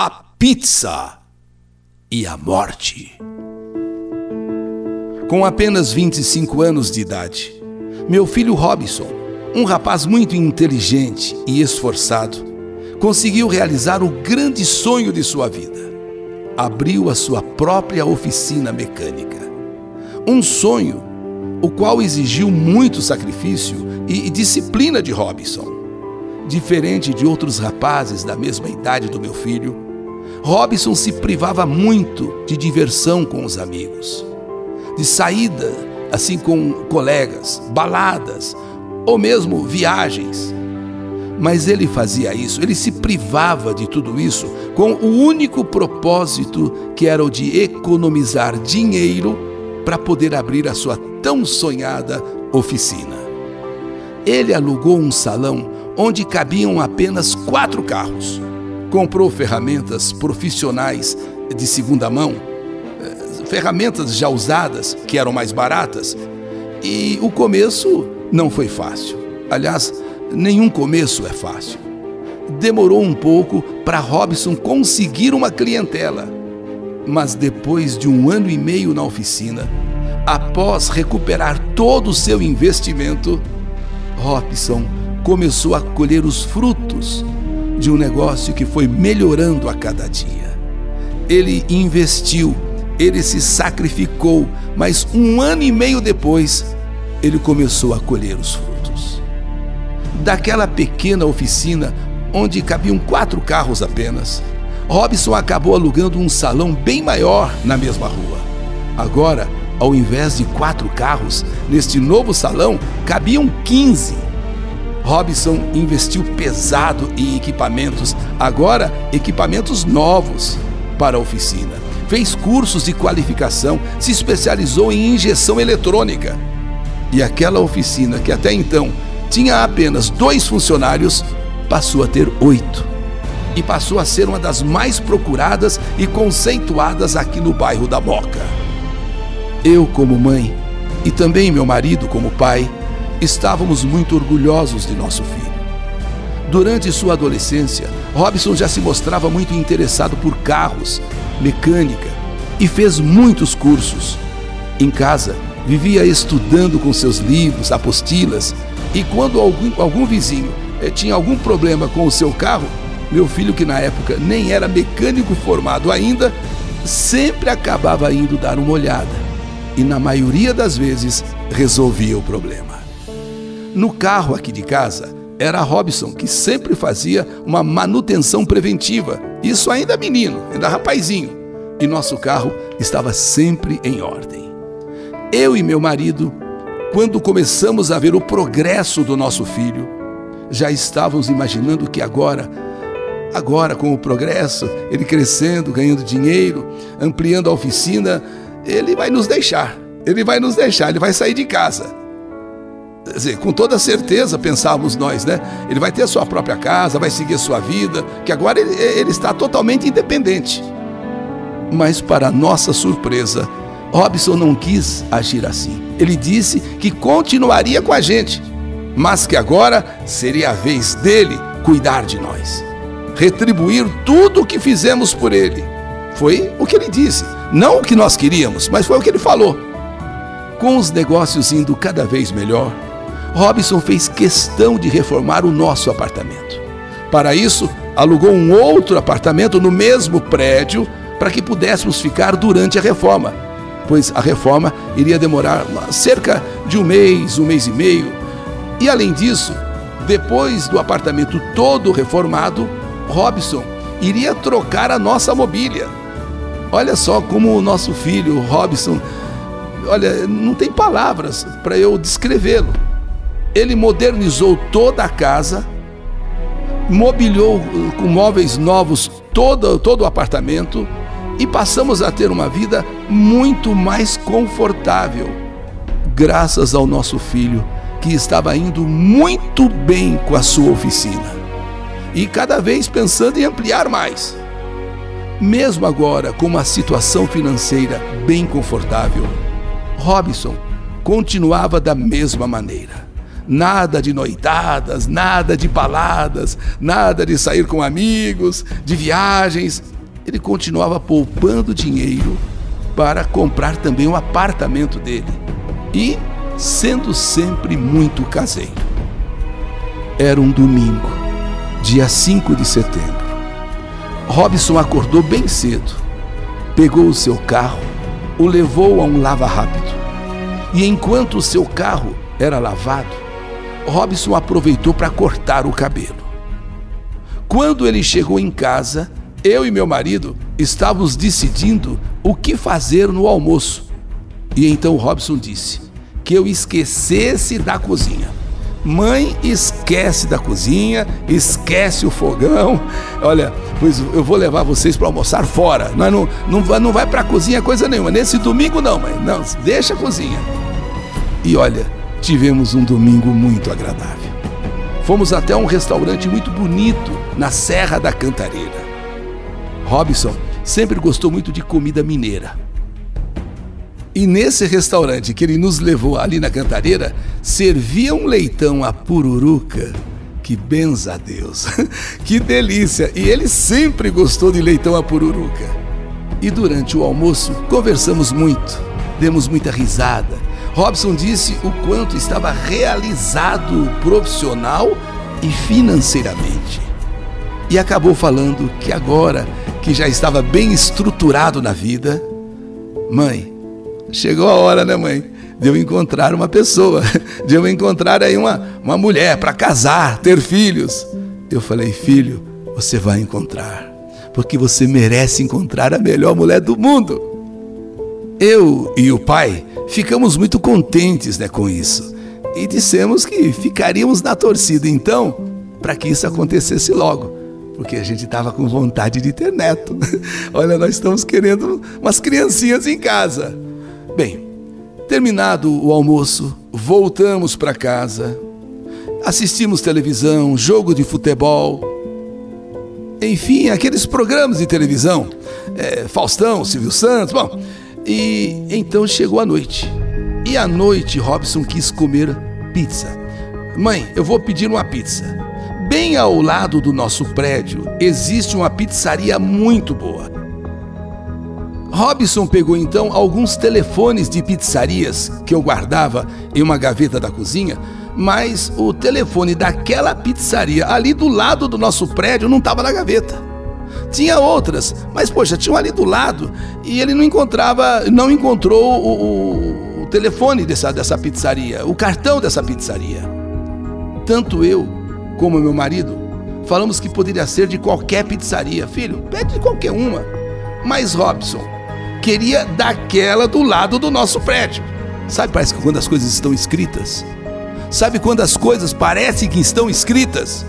a pizza e a morte. Com apenas 25 anos de idade, meu filho Robson, um rapaz muito inteligente e esforçado, conseguiu realizar o grande sonho de sua vida. Abriu a sua própria oficina mecânica. Um sonho o qual exigiu muito sacrifício e disciplina de Robson. Diferente de outros rapazes da mesma idade do meu filho, Robson se privava muito de diversão com os amigos, de saída, assim com colegas, baladas ou mesmo viagens. Mas ele fazia isso, ele se privava de tudo isso com o único propósito que era o de economizar dinheiro para poder abrir a sua tão sonhada oficina. Ele alugou um salão onde cabiam apenas quatro carros. Comprou ferramentas profissionais de segunda mão, eh, ferramentas já usadas, que eram mais baratas, e o começo não foi fácil. Aliás, nenhum começo é fácil. Demorou um pouco para Robson conseguir uma clientela, mas depois de um ano e meio na oficina, após recuperar todo o seu investimento, Robson começou a colher os frutos de um negócio que foi melhorando a cada dia. Ele investiu, ele se sacrificou, mas um ano e meio depois, ele começou a colher os frutos. Daquela pequena oficina, onde cabiam quatro carros apenas, Robson acabou alugando um salão bem maior na mesma rua. Agora, ao invés de quatro carros, neste novo salão cabiam 15 Robson investiu pesado em equipamentos, agora equipamentos novos para a oficina. Fez cursos de qualificação, se especializou em injeção eletrônica. E aquela oficina que até então tinha apenas dois funcionários passou a ter oito. E passou a ser uma das mais procuradas e conceituadas aqui no bairro da Moca. Eu, como mãe, e também meu marido, como pai, estávamos muito orgulhosos de nosso filho. Durante sua adolescência, Robson já se mostrava muito interessado por carros, mecânica e fez muitos cursos. Em casa, vivia estudando com seus livros, apostilas, e quando algum, algum vizinho eh, tinha algum problema com o seu carro, meu filho, que na época nem era mecânico formado ainda, sempre acabava indo dar uma olhada e, na maioria das vezes, resolvia o problema. No carro aqui de casa, era Robson que sempre fazia uma manutenção preventiva. Isso ainda menino, ainda rapazinho. E nosso carro estava sempre em ordem. Eu e meu marido, quando começamos a ver o progresso do nosso filho, já estávamos imaginando que agora, agora com o progresso, ele crescendo, ganhando dinheiro, ampliando a oficina, ele vai nos deixar. Ele vai nos deixar, ele vai sair de casa dizer, com toda certeza pensávamos nós, né? Ele vai ter a sua própria casa, vai seguir a sua vida, que agora ele, ele está totalmente independente. Mas, para nossa surpresa, Robson não quis agir assim. Ele disse que continuaria com a gente, mas que agora seria a vez dele cuidar de nós, retribuir tudo o que fizemos por ele. Foi o que ele disse, não o que nós queríamos, mas foi o que ele falou. Com os negócios indo cada vez melhor, Robson fez questão de reformar o nosso apartamento. Para isso, alugou um outro apartamento no mesmo prédio para que pudéssemos ficar durante a reforma, pois a reforma iria demorar cerca de um mês, um mês e meio. E além disso, depois do apartamento todo reformado, Robson iria trocar a nossa mobília. Olha só como o nosso filho, Robson, olha, não tem palavras para eu descrevê-lo. Ele modernizou toda a casa, mobiliou com móveis novos todo, todo o apartamento e passamos a ter uma vida muito mais confortável, graças ao nosso filho que estava indo muito bem com a sua oficina e cada vez pensando em ampliar mais. Mesmo agora com uma situação financeira bem confortável, Robson continuava da mesma maneira nada de noitadas, nada de baladas, nada de sair com amigos, de viagens. Ele continuava poupando dinheiro para comprar também o um apartamento dele e sendo sempre muito caseiro. Era um domingo, dia 5 de setembro. Robson acordou bem cedo, pegou o seu carro, o levou a um lava rápido. E enquanto o seu carro era lavado, Robson aproveitou para cortar o cabelo. Quando ele chegou em casa, eu e meu marido estávamos decidindo o que fazer no almoço. E então Robson disse que eu esquecesse da cozinha. Mãe esquece da cozinha, esquece o fogão. Olha, pois eu vou levar vocês para almoçar fora. Nós não, não, não vai para a cozinha coisa nenhuma. Nesse domingo não, mãe. Não, deixa a cozinha. E olha, tivemos um domingo muito agradável. Fomos até um restaurante muito bonito na Serra da Cantareira. Robson sempre gostou muito de comida mineira. E nesse restaurante que ele nos levou ali na Cantareira, servia um leitão a pururuca. Que benza a Deus! que delícia! E ele sempre gostou de leitão a pururuca. E durante o almoço conversamos muito, demos muita risada. Robson disse o quanto estava realizado profissional e financeiramente. E acabou falando que agora que já estava bem estruturado na vida, mãe, Chegou a hora, né, mãe? De eu encontrar uma pessoa, de eu encontrar aí uma, uma mulher para casar, ter filhos. Eu falei, filho, você vai encontrar, porque você merece encontrar a melhor mulher do mundo. Eu e o pai ficamos muito contentes né, com isso e dissemos que ficaríamos na torcida então para que isso acontecesse logo, porque a gente estava com vontade de ter neto. Olha, nós estamos querendo umas criancinhas em casa. Bem, terminado o almoço, voltamos para casa, assistimos televisão, jogo de futebol, enfim, aqueles programas de televisão, é, Faustão, Silvio Santos, bom. E então chegou a noite. E à noite Robson quis comer pizza. Mãe, eu vou pedir uma pizza. Bem ao lado do nosso prédio existe uma pizzaria muito boa. Robson pegou então alguns telefones de pizzarias que eu guardava em uma gaveta da cozinha, mas o telefone daquela pizzaria ali do lado do nosso prédio não estava na gaveta. Tinha outras, mas poxa, tinham ali do lado e ele não encontrava, não encontrou o, o, o telefone dessa, dessa pizzaria, o cartão dessa pizzaria. Tanto eu como meu marido falamos que poderia ser de qualquer pizzaria. Filho, pede de qualquer uma. Mas Robson, queria daquela do lado do nosso prédio. Sabe, parece que quando as coisas estão escritas. Sabe quando as coisas parecem que estão escritas?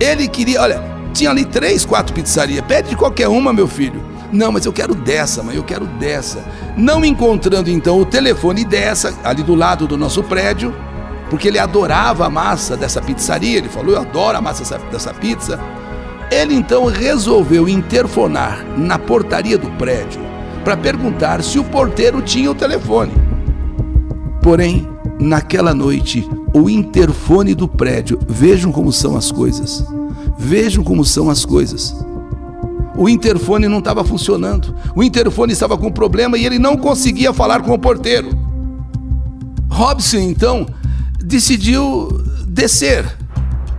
Ele queria, olha, tinha ali três, quatro pizzarias. Pede de qualquer uma, meu filho. Não, mas eu quero dessa, mãe, eu quero dessa. Não encontrando então o telefone dessa, ali do lado do nosso prédio, porque ele adorava a massa dessa pizzaria. Ele falou: Eu adoro a massa dessa pizza. Ele então resolveu interfonar na portaria do prédio para perguntar se o porteiro tinha o telefone. Porém, naquela noite, o interfone do prédio, vejam como são as coisas. Vejam como são as coisas. O interfone não estava funcionando. O interfone estava com problema e ele não conseguia falar com o porteiro. Robson então decidiu descer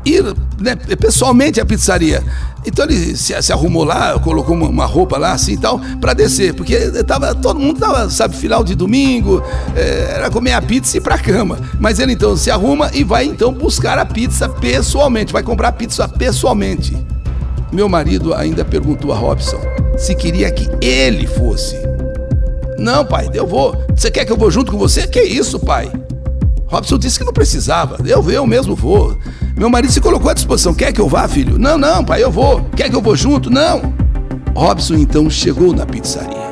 ir né, pessoalmente à pizzaria. Então ele se, se arrumou lá, colocou uma, uma, roupa lá assim e tal, para descer, porque tava, todo mundo tava, sabe, final de domingo, é, era comer a pizza e ir pra cama. Mas ele então se arruma e vai então buscar a pizza pessoalmente, vai comprar a pizza pessoalmente. Meu marido ainda perguntou a Robson se queria que ele fosse. Não, pai, eu vou. Você quer que eu vou junto com você? Que isso, pai? Robson disse que não precisava. Eu, eu mesmo vou. Meu marido se colocou à disposição. Quer que eu vá, filho? Não, não, pai, eu vou. Quer que eu vou junto? Não. Robson então chegou na pizzaria.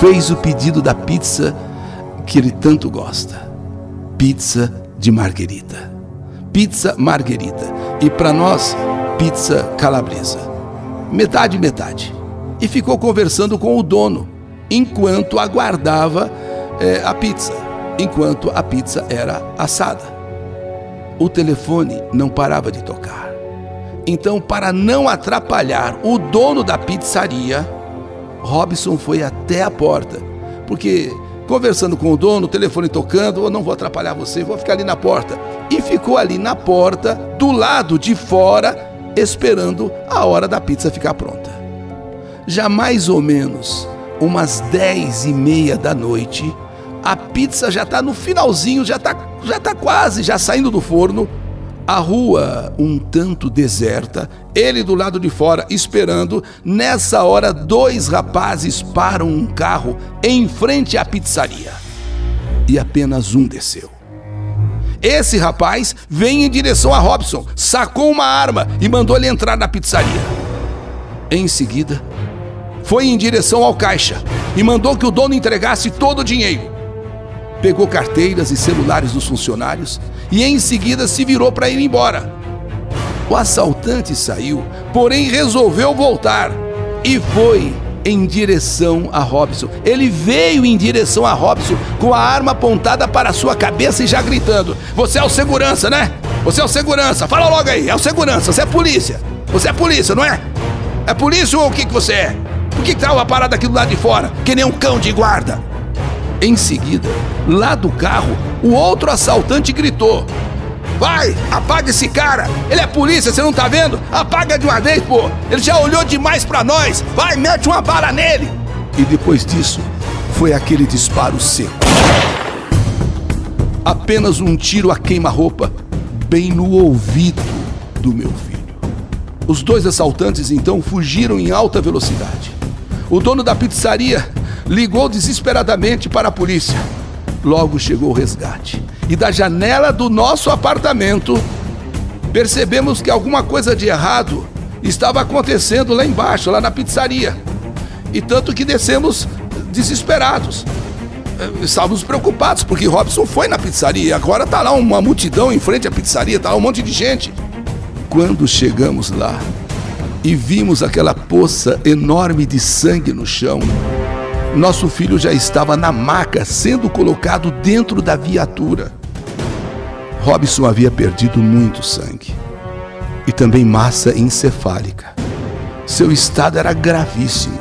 Fez o pedido da pizza que ele tanto gosta. Pizza de marguerita. Pizza marguerita. E para nós, pizza calabresa. Metade, metade. E ficou conversando com o dono enquanto aguardava é, a pizza. enquanto a pizza era assada. O telefone não parava de tocar. Então, para não atrapalhar o dono da pizzaria, Robson foi até a porta, porque conversando com o dono, o telefone tocando, eu não vou atrapalhar você, vou ficar ali na porta. E ficou ali na porta, do lado de fora, esperando a hora da pizza ficar pronta. Já mais ou menos umas dez e meia da noite, a pizza já está no finalzinho, já está já tá quase já saindo do forno. A rua um tanto deserta, ele do lado de fora esperando. Nessa hora, dois rapazes param um carro em frente à pizzaria. E apenas um desceu. Esse rapaz vem em direção a Robson, sacou uma arma e mandou ele entrar na pizzaria. Em seguida, foi em direção ao caixa e mandou que o dono entregasse todo o dinheiro. Pegou carteiras e celulares dos funcionários e em seguida se virou para ir embora. O assaltante saiu, porém resolveu voltar e foi em direção a Robson. Ele veio em direção a Robson com a arma apontada para sua cabeça e já gritando: Você é o segurança, né? Você é o segurança. Fala logo aí, é o segurança. Você é polícia. Você é polícia, não é? É polícia ou o que, que você é? Por que estava tá parado aqui do lado de fora, que nem um cão de guarda? Em seguida, lá do carro, o outro assaltante gritou: Vai, apaga esse cara. Ele é polícia, você não tá vendo? Apaga de uma vez, pô. Ele já olhou demais para nós. Vai, mete uma bala nele. E depois disso, foi aquele disparo seco. Apenas um tiro a queima-roupa, bem no ouvido do meu filho. Os dois assaltantes então fugiram em alta velocidade. O dono da pizzaria ligou desesperadamente para a polícia. Logo chegou o resgate e da janela do nosso apartamento, percebemos que alguma coisa de errado estava acontecendo lá embaixo, lá na pizzaria. E tanto que descemos desesperados. Eh, estávamos preocupados porque Robson foi na pizzaria. Agora está lá uma multidão em frente à pizzaria, está lá um monte de gente. Quando chegamos lá e vimos aquela poça enorme de sangue no chão, nosso filho já estava na maca, sendo colocado dentro da viatura. Robson havia perdido muito sangue e também massa encefálica. Seu estado era gravíssimo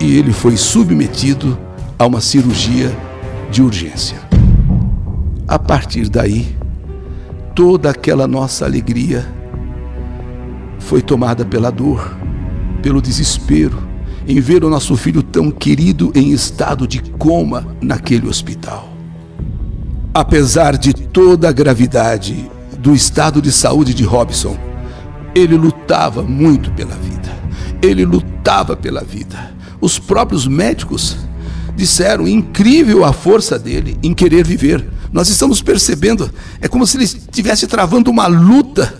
e ele foi submetido a uma cirurgia de urgência. A partir daí, toda aquela nossa alegria foi tomada pela dor, pelo desespero em ver o nosso filho tão querido em estado de coma naquele hospital. Apesar de toda a gravidade do estado de saúde de Robson, ele lutava muito pela vida. Ele lutava pela vida. Os próprios médicos disseram incrível a força dele em querer viver. Nós estamos percebendo, é como se ele estivesse travando uma luta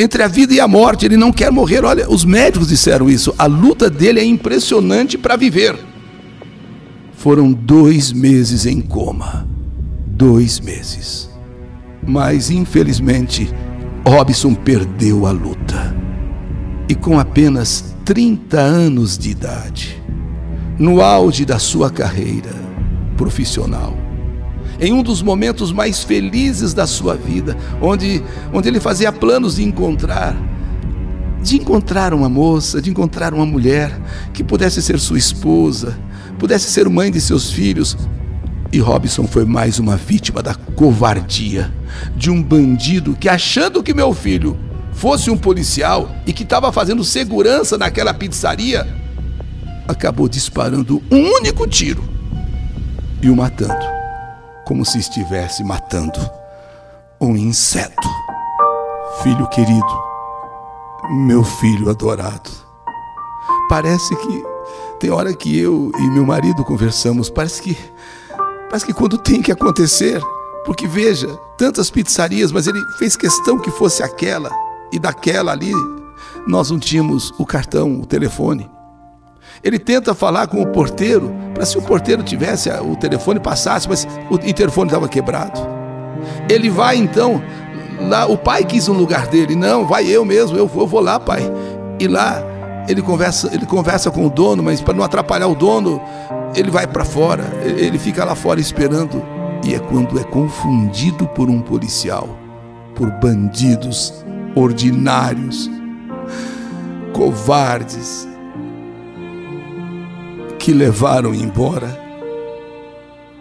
entre a vida e a morte, ele não quer morrer. Olha, os médicos disseram isso. A luta dele é impressionante para viver. Foram dois meses em coma. Dois meses. Mas, infelizmente, Robson perdeu a luta. E com apenas 30 anos de idade, no auge da sua carreira profissional, em um dos momentos mais felizes da sua vida, onde, onde ele fazia planos de encontrar de encontrar uma moça, de encontrar uma mulher que pudesse ser sua esposa, pudesse ser mãe de seus filhos. E Robson foi mais uma vítima da covardia de um bandido que, achando que meu filho fosse um policial e que estava fazendo segurança naquela pizzaria, acabou disparando um único tiro e o matando como se estivesse matando um inseto. Filho querido, meu filho adorado, parece que tem hora que eu e meu marido conversamos, parece que parece que quando tem que acontecer, porque veja, tantas pizzarias, mas ele fez questão que fosse aquela e daquela ali nós não tínhamos o cartão, o telefone. Ele tenta falar com o porteiro, para se o porteiro tivesse o telefone passasse, mas o interfone estava quebrado. Ele vai então, lá, o pai quis um lugar dele, não, vai eu mesmo, eu vou, eu vou lá, pai. E lá ele conversa, ele conversa com o dono, mas para não atrapalhar o dono, ele vai para fora, ele fica lá fora esperando e é quando é confundido por um policial, por bandidos ordinários, covardes, que levaram embora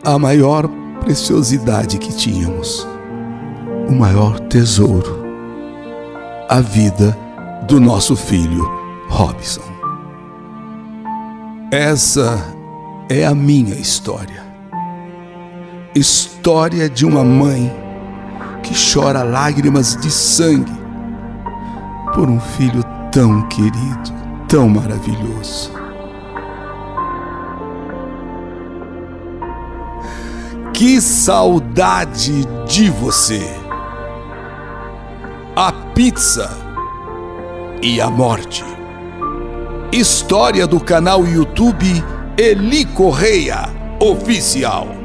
a maior preciosidade que tínhamos, o maior tesouro, a vida do nosso filho Robson. Essa é a minha história. História de uma mãe que chora lágrimas de sangue por um filho tão querido, tão maravilhoso. Que saudade de você! A pizza e a morte. História do canal YouTube Eli Correia Oficial.